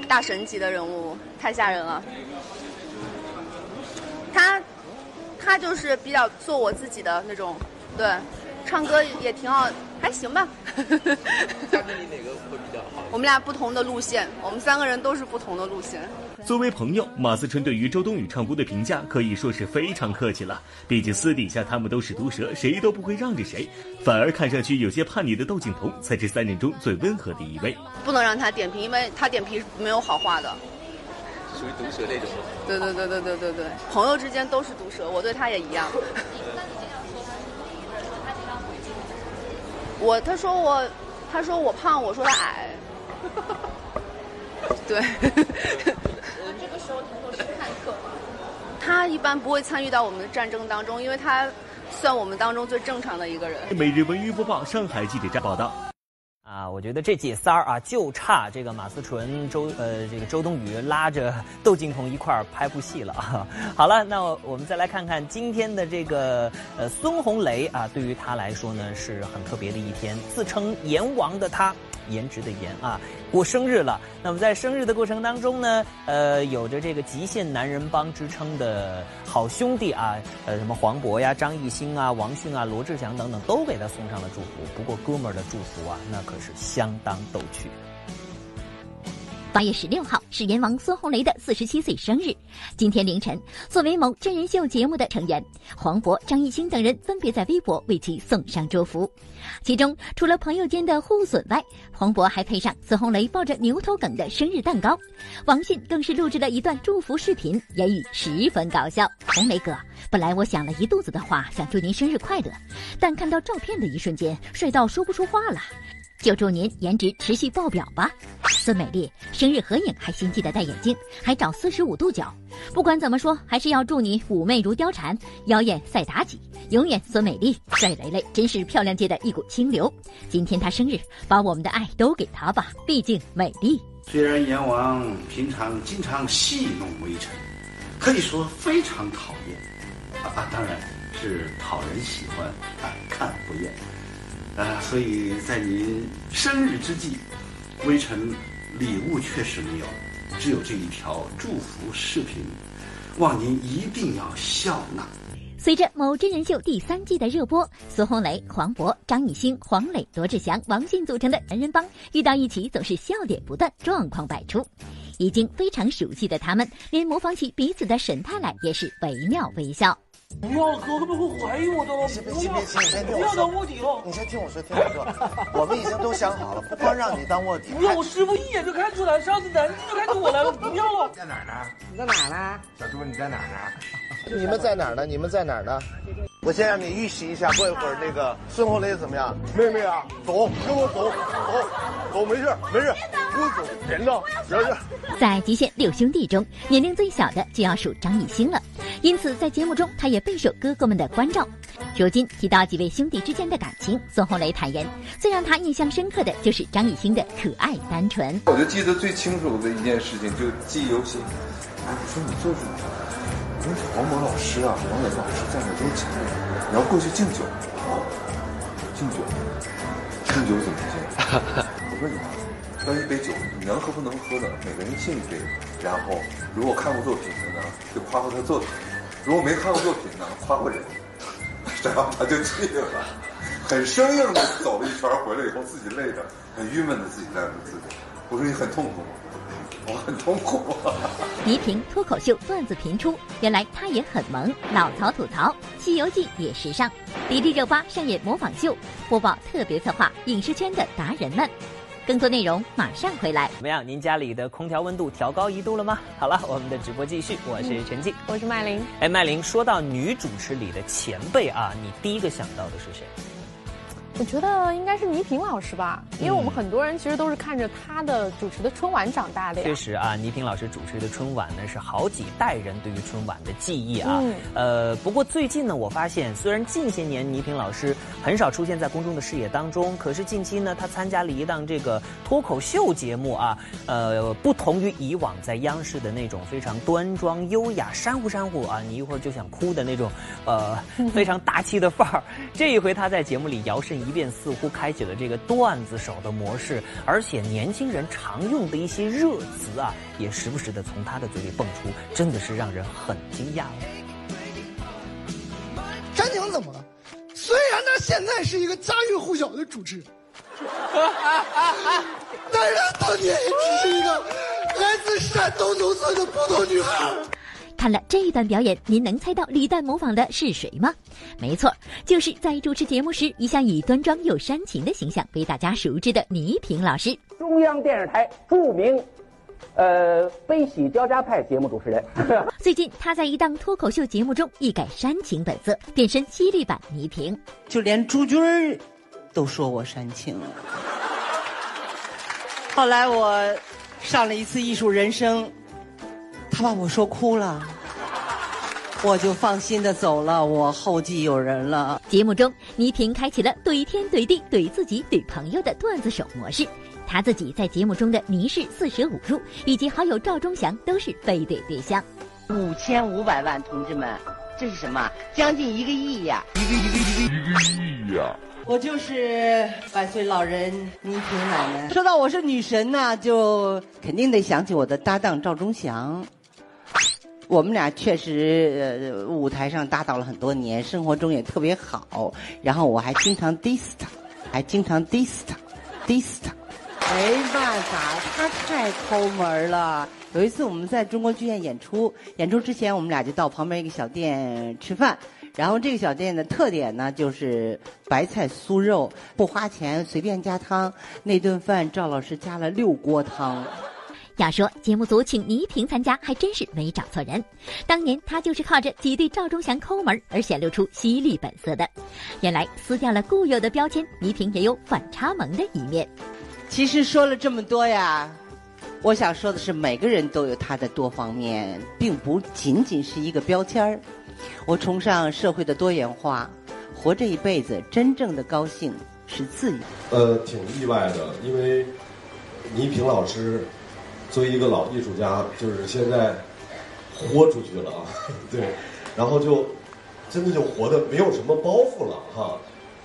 大神级的人物，太吓人了。他他就是比较做我自己的那种，对，唱歌也挺好，还行吧。他跟你哪个会比较好？我们俩不同的路线，我们三个人都是不同的路线。作为朋友，马思纯对于周冬雨唱歌的评价可以说是非常客气了。毕竟私底下他们都是毒舌，谁都不会让着谁。反而看上去有些叛逆的窦靖童才是三人中最温和的一位。不能让他点评，因为他点评没有好话的。属于毒舌那种。对对对对对对对，朋友之间都是毒舌，我对他也一样。我他说我，他说我胖，我说他矮。(laughs) 对。这个时候抬头是看客。他一般不会参与到我们的战争当中，因为他算我们当中最正常的一个人。每日文娱播报，上海记者站报道。啊，我觉得这姐仨儿啊，就差这个马思纯、周呃这个周冬雨拉着窦靖童一块儿拍部戏了。好了，那我们再来看看今天的这个呃孙红雷啊，对于他来说呢是很特别的一天，自称阎王的他。颜值的颜啊，过生日了。那么在生日的过程当中呢，呃，有着这个极限男人帮之称的好兄弟啊，呃，什么黄渤呀、张艺兴啊、王迅啊、罗志祥等等，都给他送上了祝福。不过哥们儿的祝福啊，那可是相当逗趣。八月十六号是阎王孙红雷的四十七岁生日。今天凌晨，作为某真人秀节目的成员，黄渤、张艺兴等人分别在微博为其送上祝福。其中，除了朋友间的互损外，黄渤还配上孙红雷抱着牛头梗的生日蛋糕。王迅更是录制了一段祝福视频，言语十分搞笑：“红雷哥，本来我想了一肚子的话，想祝您生日快乐，但看到照片的一瞬间，帅到说不出话了。”就祝您颜值持续爆表吧，孙美丽生日合影还心机的戴眼镜，还找四十五度角。不管怎么说，还是要祝你妩媚如貂蝉，妖艳赛妲己，永远孙美丽。帅雷雷真是漂亮界的一股清流。今天她生日，把我们的爱都给她吧，毕竟美丽。虽然阎王平常经常戏弄微臣，可以说非常讨厌，啊，当然是讨人喜欢，啊，看不厌。啊，所以在您生日之际，微臣礼物确实没有，只有这一条祝福视频，望您一定要笑纳。随着某真人秀第三季的热播，孙红雷、黄渤、张艺兴、黄磊、罗志祥、王迅组成的男人帮遇到一起总是笑点不断，状况百出。已经非常熟悉的他们，连模仿起彼此的神态来也是惟妙惟肖。不要哥，他们会怀疑我的先？别别别，你先听我说。不要当卧底了。你先听我说，听我说。我们已经都想好了，不光让你当卧底。不要，我师傅一眼就看出来，上次南京就看出我来了，不要了。在哪儿呢？你在哪儿呢？小猪，你在哪儿呢？你们在哪儿呢？你们在哪儿呢？我先让你预习一下，过一会儿那个孙红雷怎么样？妹妹啊，走，跟我走，走，走，没事，没事，不用走，人呢？人呢？在极限六兄弟中，年龄最小的就要数张艺兴了，因此在节目中他也备受哥哥们的关照。如今提到几位兄弟之间的感情，孙红雷坦言，最让他印象深刻的就是张艺兴的可爱单纯。我就记得最清楚的一件事情，就记忆犹新。哎，我说你做什么？我说黄渤老师啊，王磊老师在那都请你要过去敬酒。敬酒？敬酒怎么敬？我说你啊端一杯酒，你能喝不能喝的，每个人敬一杯。然后如果看过作品的呢，就夸夸他作品；如果没看过作品呢，夸夸人。然后他就去了，很生硬的走了一圈，回来以后自己累的很郁闷的自己在那自己。我说你很痛苦吗？我很痛苦。(laughs) 倪萍脱口秀段子频出，原来他也很萌，老曹吐槽《西游记》也时尚，迪丽热巴上演模仿秀，播报特别策划影视圈的达人们。更多内容马上回来。怎么样？您家里的空调温度调高一度了吗？好了，我们的直播继续。我是陈静，我是麦琳。哎，麦琳，说到女主持里的前辈啊，你第一个想到的是谁？我觉得应该是倪萍老师吧，因为我们很多人其实都是看着她的主持的春晚长大的呀。确实啊，倪萍老师主持的春晚呢，是好几代人对于春晚的记忆啊。嗯。呃，不过最近呢，我发现虽然近些年倪萍老师很少出现在公众的视野当中，可是近期呢，她参加了一档这个脱口秀节目啊。呃，不同于以往在央视的那种非常端庄优雅、山呼山呼啊，你一会儿就想哭的那种，呃，(laughs) 非常大气的范儿。这一回她在节目里摇身。一遍似乎开启了这个段子手的模式，而且年轻人常用的一些热词啊，也时不时的从他的嘴里蹦出，真的是让人很惊讶。詹宁怎么了？虽然他现在是一个家喻户晓的主持人，(laughs) 但是他当年也只是一个来自山东农村的普通女孩。看了这一段表演，您能猜到李诞模仿的是谁吗？没错，就是在主持节目时一向以端庄又煽情的形象被大家熟知的倪萍老师。中央电视台著名，呃，悲喜交加派节目主持人。(laughs) 最近他在一档脱口秀节目中一改煽情本色，变身犀利版倪萍。就连朱军儿都说我煽情。后来我上了一次艺术人生。他把我说哭了，我就放心的走了。我后继有人了。节目中，倪萍开启了怼天怼地怼自己怼朋友的段子手模式。他自己在节目中的倪氏四舍五入，以及好友赵忠祥都是非怼对象。五千五百万，同志们，这是什么？将近一个亿呀！一个一个一个一个亿呀！我就是百岁老人倪萍奶奶。说到我是女神呢，就肯定得想起我的搭档赵忠祥。我们俩确实呃舞台上搭档了很多年，生活中也特别好。然后我还经常 diss 他，还经常 diss 他，diss 他。没办法，他太抠门了。有一次我们在中国剧院演出，演出之前我们俩就到旁边一个小店吃饭。然后这个小店的特点呢，就是白菜酥肉，不花钱，随便加汤。那顿饭赵老师加了六锅汤。要说节目组请倪萍参加，还真是没找错人。当年她就是靠着挤兑赵忠祥抠门而显露出犀利本色的。原来撕掉了固有的标签，倪萍也有反差萌的一面。其实说了这么多呀，我想说的是，每个人都有他的多方面，并不仅仅是一个标签儿。我崇尚社会的多元化，活这一辈子，真正的高兴是自由。呃，挺意外的，因为倪萍老师。作为一个老艺术家，就是现在豁出去了啊，(laughs) 对，然后就真的就活得没有什么包袱了哈。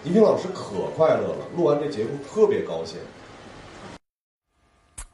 倪萍老师可快乐了，录完这节目特别高兴。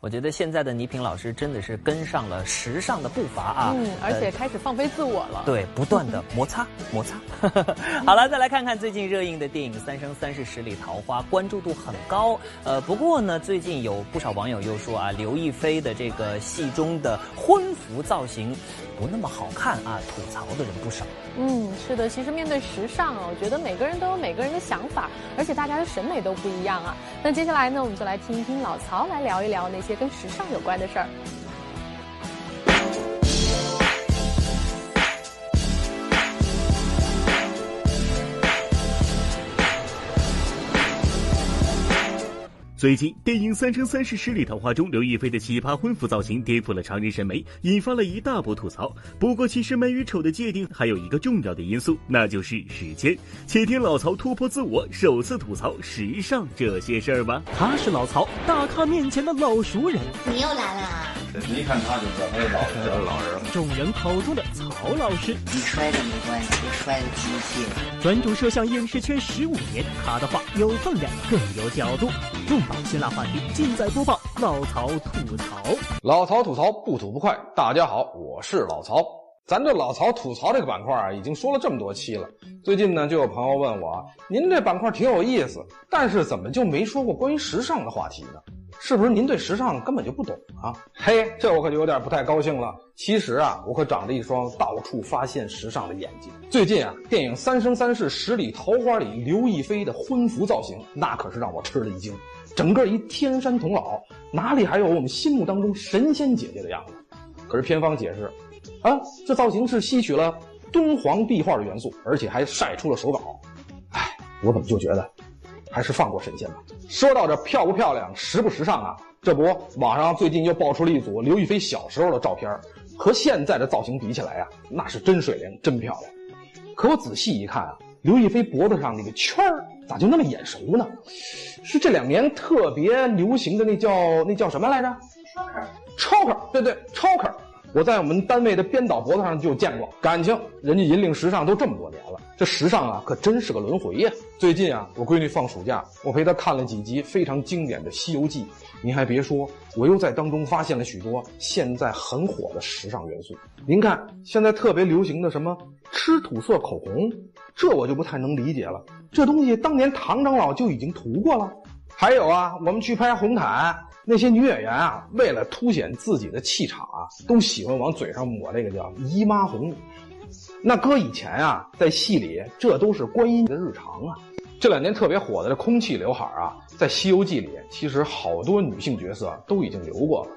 我觉得现在的倪萍老师真的是跟上了时尚的步伐啊，嗯，而且开始放飞自我了。对，不断的摩擦摩擦。(laughs) (laughs) 好了，再来看看最近热映的电影《三生三世十里桃花》，关注度很高。呃，不过呢，最近有不少网友又说啊，刘亦菲的这个戏中的婚服造型不那么好看啊，吐槽的人不少。嗯，是的，其实面对时尚啊，我觉得每个人都有每个人的想法，而且大家的审美都不一样啊。那接下来呢，我们就来听一听老曹来聊一聊那些。跟时尚有关的事儿。最近，电影《三生三世十里桃花》中刘亦菲的奇葩婚服造型颠覆了常人审美，引发了一大波吐槽。不过，其实美与丑的界定还有一个重要的因素，那就是时间。且听老曹突破自我，首次吐槽时尚这些事儿吧。他是老曹，大咖面前的老熟人。你又来了。一看他就知道他是老人，老人。众人口中的曹老师。你摔的没关系，摔的机械。专注摄像影视圈十五年，他的话有分量，更有角度。重磅辛辣话题尽在播报，老曹吐槽。老曹吐槽不吐不快。大家好，我是老曹。咱这老曹吐槽这个板块啊，已经说了这么多期了。最近呢，就有朋友问我，您这板块挺有意思，但是怎么就没说过关于时尚的话题呢？是不是您对时尚根本就不懂啊？嘿，这我可就有点不太高兴了。其实啊，我可长着一双到处发现时尚的眼睛。最近啊，电影《三生三世十里桃花》里刘亦菲的婚服造型，那可是让我吃了一惊。整个一天山童姥，哪里还有我们心目当中神仙姐姐的样子？可是片方解释，啊，这造型是吸取了敦煌壁画的元素，而且还晒出了手稿。哎，我怎么就觉得，还是放过神仙吧。说到这漂不漂亮、时不时尚啊？这不，网上最近又爆出了一组刘亦菲小时候的照片，和现在的造型比起来啊，那是真水灵、真漂亮。可我仔细一看啊。刘亦菲脖子上那个圈儿咋就那么眼熟呢？是这两年特别流行的那叫那叫什么来着？？choker，choker，对对，choker 我在我们单位的编导脖子上就见过。感情人家引领时尚都这么多年了，这时尚啊可真是个轮回呀。最近啊，我闺女放暑假，我陪她看了几集非常经典的《西游记》。您还别说，我又在当中发现了许多现在很火的时尚元素。您看，现在特别流行的什么吃土色口红，这我就不太能理解了。这东西当年唐长老就已经涂过了。还有啊，我们去拍红毯，那些女演员啊，为了凸显自己的气场啊，都喜欢往嘴上抹这个叫姨妈红。那搁以前啊，在戏里这都是观音的日常啊。这两年特别火的这空气刘海啊，在《西游记》里，其实好多女性角色都已经留过了。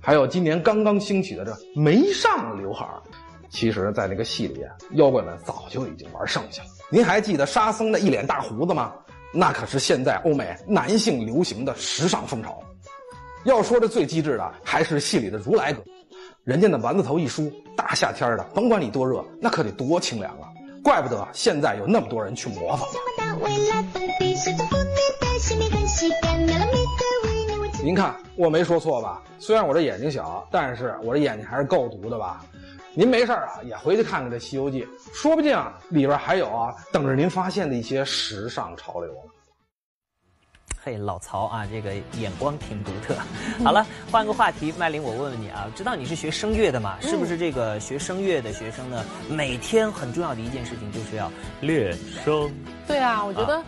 还有今年刚刚兴起的这眉上刘海，其实，在那个戏里，妖怪们早就已经玩剩下了。您还记得沙僧的一脸大胡子吗？那可是现在欧美男性流行的时尚风潮。要说这最机智的，还是戏里的如来哥，人家那丸子头一梳，大夏天的，甭管你多热，那可得多清凉啊！怪不得现在有那么多人去模仿。您看我没说错吧？虽然我这眼睛小，但是我这眼睛还是够毒的吧？您没事啊，也回去看看这《西游记》，说不定啊里边还有啊等着您发现的一些时尚潮流。嘿，老曹啊，这个眼光挺独特。好了，换个话题，麦琳，我问问你啊，知道你是学声乐的嘛？是不是这个学声乐的学生呢？每天很重要的一件事情就是要练声。对啊，我觉得。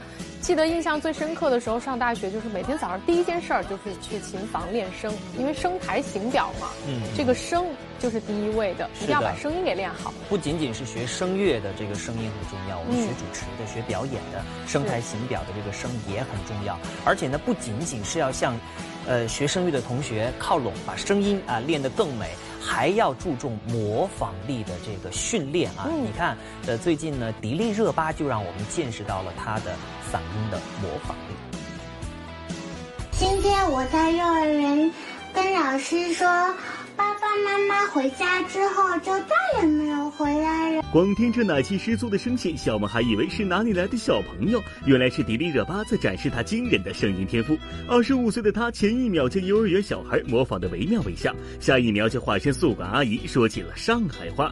记得印象最深刻的时候，上大学就是每天早上第一件事儿就是去琴房练声，因为声台形表嘛，嗯，这个声就是第一位的，一定要把声音给练好。不仅仅是学声乐的这个声音很重要，我们学主持的、学表演的，声台形表的这个声也很重要。而且呢，不仅仅是要向，呃，学声乐的同学靠拢，把声音啊练得更美。还要注重模仿力的这个训练啊！你看，呃，最近呢，迪丽热巴就让我们见识到了她的嗓音的模仿力。今天我在幼儿园跟老师说。爸爸妈妈回家之后就再也没有回来了。光听这奶气十足的声线，小萌还以为是哪里来的小朋友，原来是迪丽热巴在展示她惊人的声音天赋。二十五岁的她，前一秒将幼儿园小孩模仿的惟妙惟肖，下一秒就化身宿管阿姨，说起了上海话。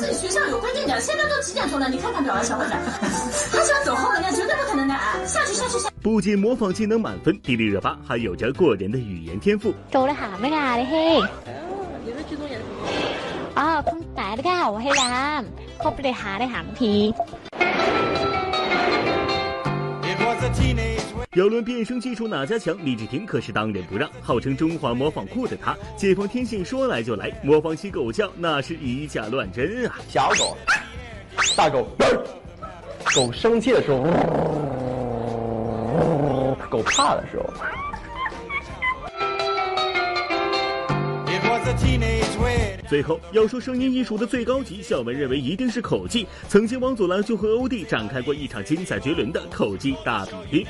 的，这这是学校有规定的。现在都几点钟了？你看看表啊，小伙子。(laughs) 他想走后门，那绝对不可能的啊！下去，下去，下。不仅模仿技能满分，迪丽热巴还有着过人的语言天赋。做得好没啊，你嘿？你的剧中演什么？哦，空白的看我黑蓝，可不得下的喊皮。要论变声技术哪家强，李治廷可是当仁不让。号称中华模仿库的他，解放天性说来就来，模仿起狗叫那是以假乱真啊！小狗，大狗。狗生气的时候，狗怕的时候。最后要说声音艺术的最高级，小文认为一定是口技。曾经王祖蓝就和欧弟展开过一场精彩绝伦的口技大比拼。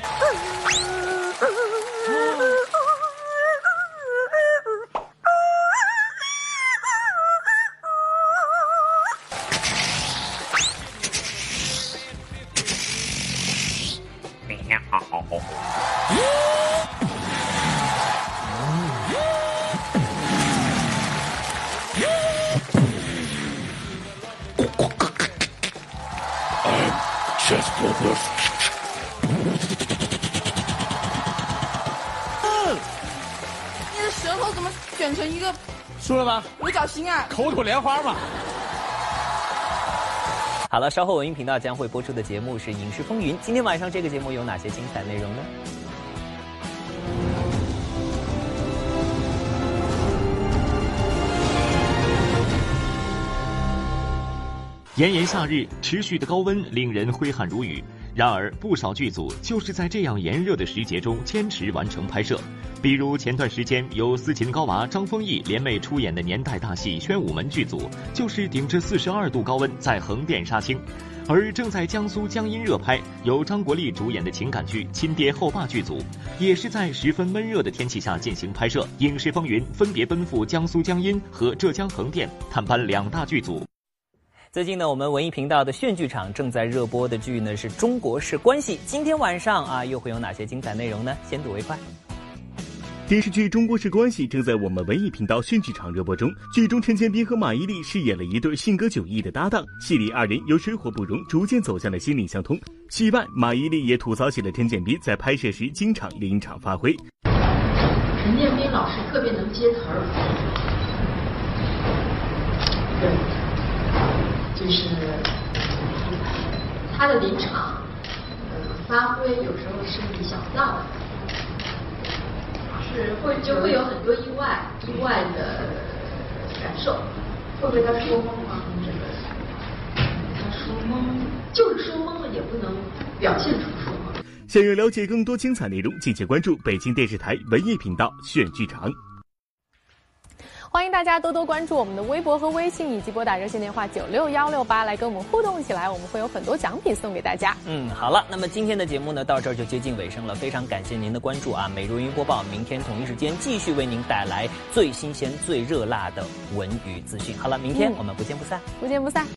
莲花嘛。好了，稍后文娱频道将会播出的节目是《影视风云》。今天晚上这个节目有哪些精彩内容呢？炎炎夏日，持续的高温令人挥汗如雨。然而，不少剧组就是在这样炎热的时节中坚持完成拍摄。比如前段时间由斯琴高娃、张丰毅联袂出演的年代大戏《宣武门》剧组，就是顶着四十二度高温在横店杀青；而正在江苏江阴热拍由张国立主演的情感剧《亲爹后爸》剧组，也是在十分闷热的天气下进行拍摄。影视风云分别奔赴江苏江阴和浙江横店探班两大剧组。最近呢，我们文艺频道的炫剧场正在热播的剧呢是《中国式关系》。今天晚上啊，又会有哪些精彩内容呢？先睹为快。电视剧《中国式关系》正在我们文艺频道炫剧场热播中。剧中，陈建斌和马伊琍饰演了一对性格迥异的搭档，戏里二人由水火不容逐渐走向了心灵相通。戏外，马伊琍也吐槽起了陈建斌在拍摄时经常临场发挥。陈建斌老师特别能接词儿，对，就是他的临场，呃，发挥有时候是你想不到的。是会就会有很多意外意外的感受，会不会他说懵吗？这个他说懵，就是说懵了也不能表现出说懵。想要了解更多精彩内容，敬请关注北京电视台文艺频道炫剧场。欢迎大家多多关注我们的微博和微信，以及拨打热线电话九六幺六八来跟我们互动起来，我们会有很多奖品送给大家。嗯，好了，那么今天的节目呢，到这儿就接近尾声了，非常感谢您的关注啊！美如云播报，明天同一时间继续为您带来最新鲜、最热辣的文娱资讯。好了，明天我们不见不散，不见不散。